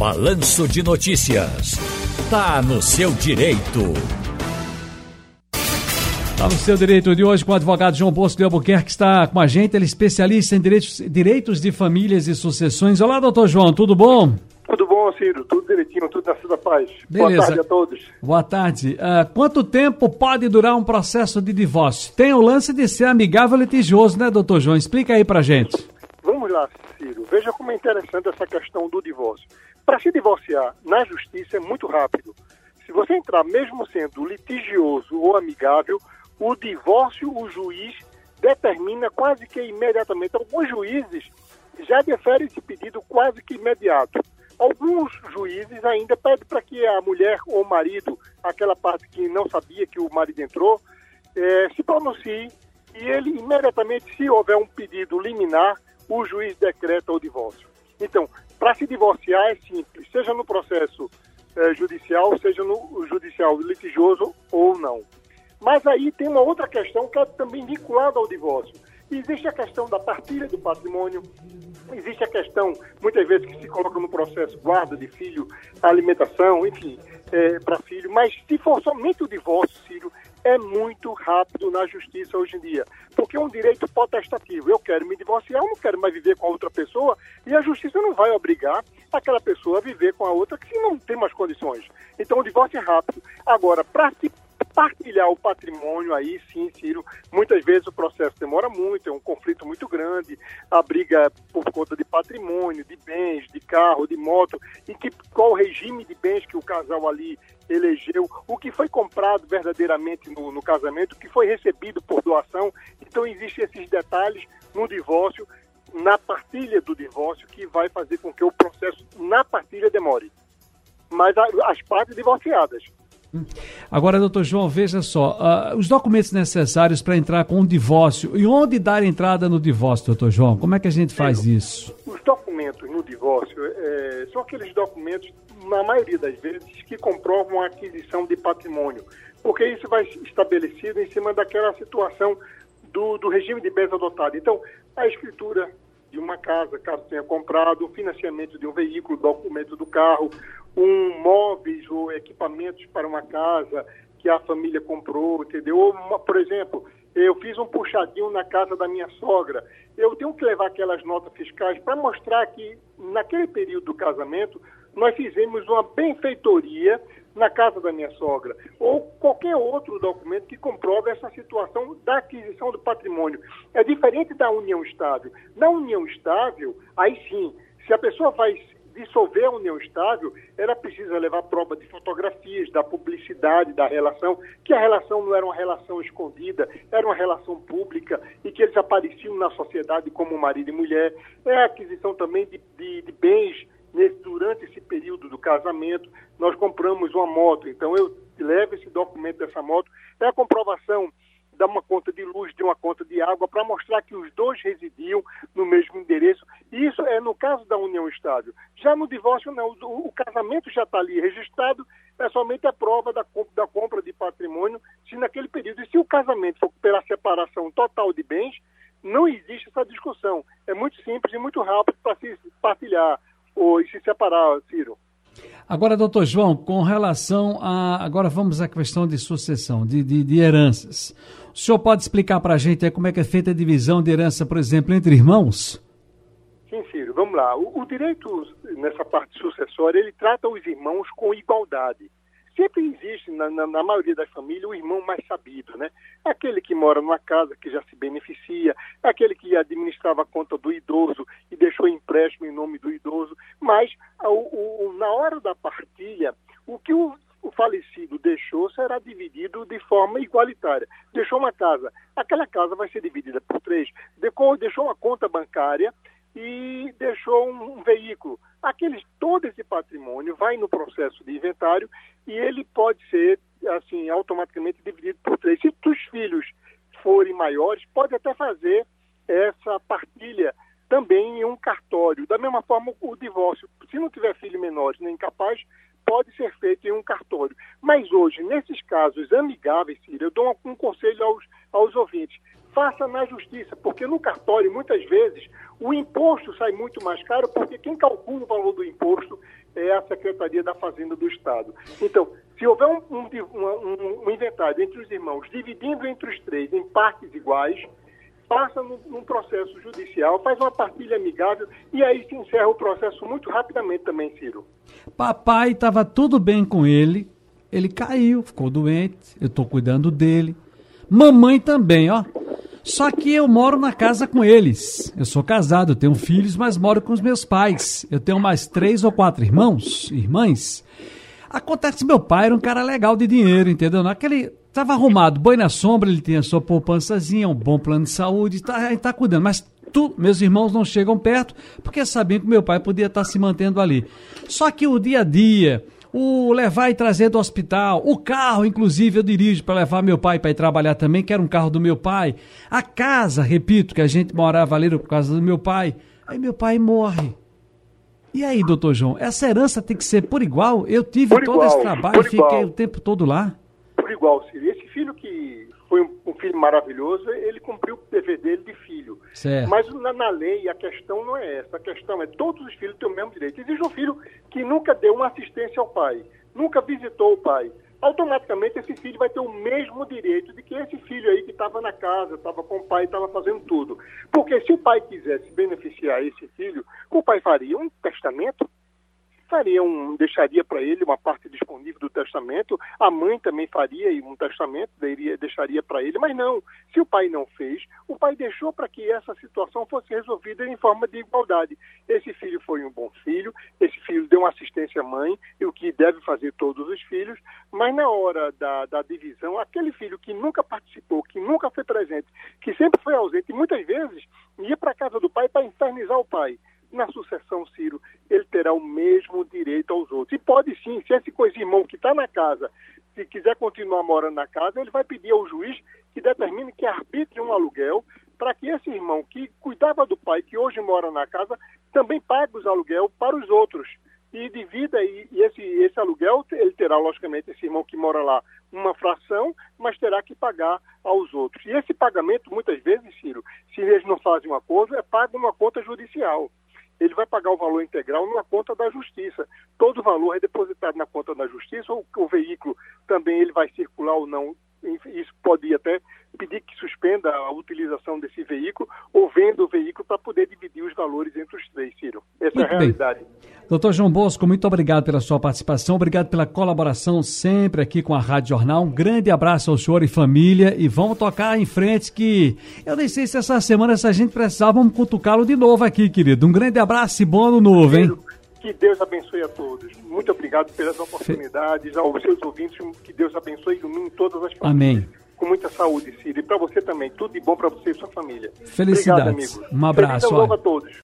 Balanço de Notícias. Tá no seu direito. Tá no seu direito de hoje com o advogado João Bosco de Albuquerque, que está com a gente, ele é especialista em direitos, direitos de famílias e sucessões. Olá, doutor João, tudo bom? Tudo bom, Ciro? Tudo direitinho, tudo na sua paz. Beleza. Boa tarde a todos. Boa tarde. Uh, quanto tempo pode durar um processo de divórcio? Tem o lance de ser amigável e litigioso, né, doutor João? Explica aí pra gente. Vamos lá. Veja como é interessante essa questão do divórcio. Para se divorciar na justiça é muito rápido. Se você entrar, mesmo sendo litigioso ou amigável, o divórcio, o juiz determina quase que imediatamente. Alguns juízes já deferem esse pedido quase que imediato. Alguns juízes ainda pedem para que a mulher ou o marido, aquela parte que não sabia que o marido entrou, eh, se pronuncie e ele imediatamente, se houver um pedido liminar, o juiz decreta o divórcio. Então, para se divorciar é simples, seja no processo eh, judicial, seja no judicial litigioso ou não. Mas aí tem uma outra questão que é também vinculada ao divórcio. Existe a questão da partilha do patrimônio, existe a questão, muitas vezes, que se coloca no processo guarda de filho, alimentação, enfim, é, para filho, mas se for somente o divórcio, Círio, é muito rápido na justiça hoje em dia, porque é um direito potestativo. Eu quero me divorciar, eu não quero mais viver com a outra pessoa, e a justiça não vai obrigar aquela pessoa a viver com a outra que não tem mais condições. Então o divórcio é rápido. Agora, para se partilhar o patrimônio, aí sim, Ciro, muitas vezes o processo demora muito, é um conflito muito grande, a briga é por conta de patrimônio, de bens, de carro, de moto, e que, qual o regime de bens que o casal ali elegeu, o que foi comprado verdadeiramente no, no casamento, o que foi recebido por doação. Então, existem esses detalhes no divórcio, na partilha do divórcio, que vai fazer com que o processo na partilha demore. Mas as partes divorciadas Agora, doutor João, veja só, uh, os documentos necessários para entrar com o divórcio e onde dar entrada no divórcio, doutor João? Como é que a gente faz isso? Os documentos no divórcio é, são aqueles documentos, na maioria das vezes, que comprovam a aquisição de patrimônio, porque isso vai estabelecido em cima daquela situação do, do regime de bens adotado. Então, a escritura de uma casa, caso tenha comprado, o financiamento de um veículo, documento do carro, um móveis ou equipamentos para uma casa que a família comprou, entendeu? Ou, uma, por exemplo, eu fiz um puxadinho na casa da minha sogra. Eu tenho que levar aquelas notas fiscais para mostrar que, naquele período do casamento, nós fizemos uma benfeitoria na casa da minha sogra, ou qualquer outro documento que comprove essa situação da aquisição do patrimônio. É diferente da união estável. Na união estável, aí sim, se a pessoa vai dissolver a união estável, ela precisa levar prova de fotografias, da publicidade da relação, que a relação não era uma relação escondida, era uma relação pública e que eles apareciam na sociedade como marido e mulher. É a aquisição também de, de, de bens nesse, durante esse período do casamento. Nós compramos uma moto, então eu levo esse documento dessa moto. É a comprovação dar uma conta de luz, de uma conta de água, para mostrar que os dois residiam no mesmo endereço. Isso é no caso da união estável. Já no divórcio, não. O, o casamento já está ali registrado, é somente a prova da, da compra de patrimônio, se naquele período. E se o casamento for pela separação total de bens, não existe essa discussão. É muito simples e muito rápido para se partilhar ou se separar, Ciro. Agora, doutor João, com relação a. Agora vamos à questão de sucessão, de, de, de heranças. O senhor pode explicar para a gente como é que é feita a divisão de herança, por exemplo, entre irmãos? Sim, Ciro, vamos lá. O, o direito nessa parte sucessória, ele trata os irmãos com igualdade sempre existe na, na, na, maioria das famílias o irmão mais sabido, né? Aquele que mora numa casa que já se beneficia, aquele que administrava a conta do idoso e deixou empréstimo em nome do idoso. Mas na hora da partilha, o que o, o falecido deixou será dividido de forma igualitária. Deixou uma casa, aquela casa vai ser dividida por três. Deixou uma conta bancária e deixou um, um veículo. Aqueles, todo esse patrimônio vai no processo de inventário e ele pode ser assim automaticamente dividido por três. Se os filhos forem maiores, pode até fazer essa partilha também em um cartório. Da mesma forma, o divórcio, se não tiver filhos menores nem capaz, pode ser feito em um cartório. Mas hoje, nesses casos amigáveis, eu dou um, um conselho aos, aos ouvintes faça na justiça, porque no cartório, muitas vezes, o imposto sai muito mais caro, porque quem calcula o valor do imposto é a Secretaria da Fazenda do Estado. Então, se houver um, um, um, um inventário entre os irmãos, dividindo entre os três em partes iguais, passa num, num, processo judicial, faz uma partilha amigável e aí se encerra o processo muito rapidamente também, Ciro. Papai estava tudo bem com ele, ele caiu, ficou doente, eu estou cuidando dele. Mamãe também, ó. Só que eu moro na casa com eles. Eu sou casado, tenho filhos, mas moro com os meus pais. Eu tenho mais três ou quatro irmãos, irmãs. Acontece que meu pai era um cara legal de dinheiro, entendeu? Naquele Estava arrumado, boi na sombra, ele tinha sua poupançazinha, um bom plano de saúde, está tá cuidando. Mas tu, meus irmãos não chegam perto porque sabiam que meu pai podia estar tá se mantendo ali. Só que o dia a dia, o levar e trazer do hospital, o carro, inclusive, eu dirijo para levar meu pai para ir trabalhar também, que era um carro do meu pai. A casa, repito, que a gente morava ali por causa do meu pai. Aí meu pai morre. E aí, doutor João, essa herança tem que ser por igual? Eu tive por todo igual, esse trabalho, fiquei igual. o tempo todo lá igual, Ciro. Esse filho que foi um, um, filho maravilhoso, ele cumpriu o dever dele de filho. Certo. Mas na, na, lei a questão não é essa. A questão é todos os filhos têm o mesmo direito. Existe um filho que nunca deu uma assistência ao pai, nunca visitou o pai. Automaticamente esse filho vai ter o mesmo direito de que esse filho aí que estava na casa, estava com o pai, estava fazendo tudo. Porque se o pai quisesse beneficiar esse filho, o pai faria um testamento faria um, deixaria para ele uma parte disponível do testamento, a mãe também faria um testamento, daria, deixaria para ele, mas não, se o pai não fez, o pai deixou para que essa situação fosse resolvida em forma de igualdade. Esse filho foi um bom filho, esse filho deu uma assistência à mãe, e o que deve fazer todos os filhos, mas na hora da, da divisão, aquele filho que nunca participou, que nunca foi presente, que sempre foi ausente, e muitas vezes ia para a casa do pai para infernizar o pai na sucessão, Ciro, terá o mesmo direito aos outros. E pode sim, se esse coisa-irmão que está na casa, se quiser continuar morando na casa, ele vai pedir ao juiz que determine que arbitre um aluguel para que esse irmão que cuidava do pai, que hoje mora na casa, também pague os aluguel para os outros. E divida, e, e esse, esse aluguel, ele terá, logicamente, esse irmão que mora lá, uma fração, mas terá que pagar aos outros. E esse pagamento, muitas vezes, Ciro, se eles não fazem um acordo, é pago numa conta judicial ele vai pagar o valor integral numa conta da justiça. Todo o valor é depositado na conta da justiça, o, o veículo também ele vai circular ou não. Isso pode até pedir que suspenda a utilização desse veículo ou venda o veículo para poder dividir os valores entre os três, Ciro. Essa muito é a realidade. Bem. Doutor João Bosco, muito obrigado pela sua participação, obrigado pela colaboração sempre aqui com a Rádio Jornal. Um grande abraço ao senhor e família e vamos tocar em frente que eu nem sei se essa semana se a gente precisar, vamos cutucá-lo de novo aqui, querido. Um grande abraço e bom ano novo, hein? Que Deus abençoe a todos. Muito obrigado pelas oportunidades, aos seus ouvintes, que Deus abençoe e ilumine todas as famílias. Amém com muita saúde, Ciro. E para você também. Tudo de bom para você e sua família. Felicidades. Obrigado, amigo. Um abraço. Feliz ano novo a todos.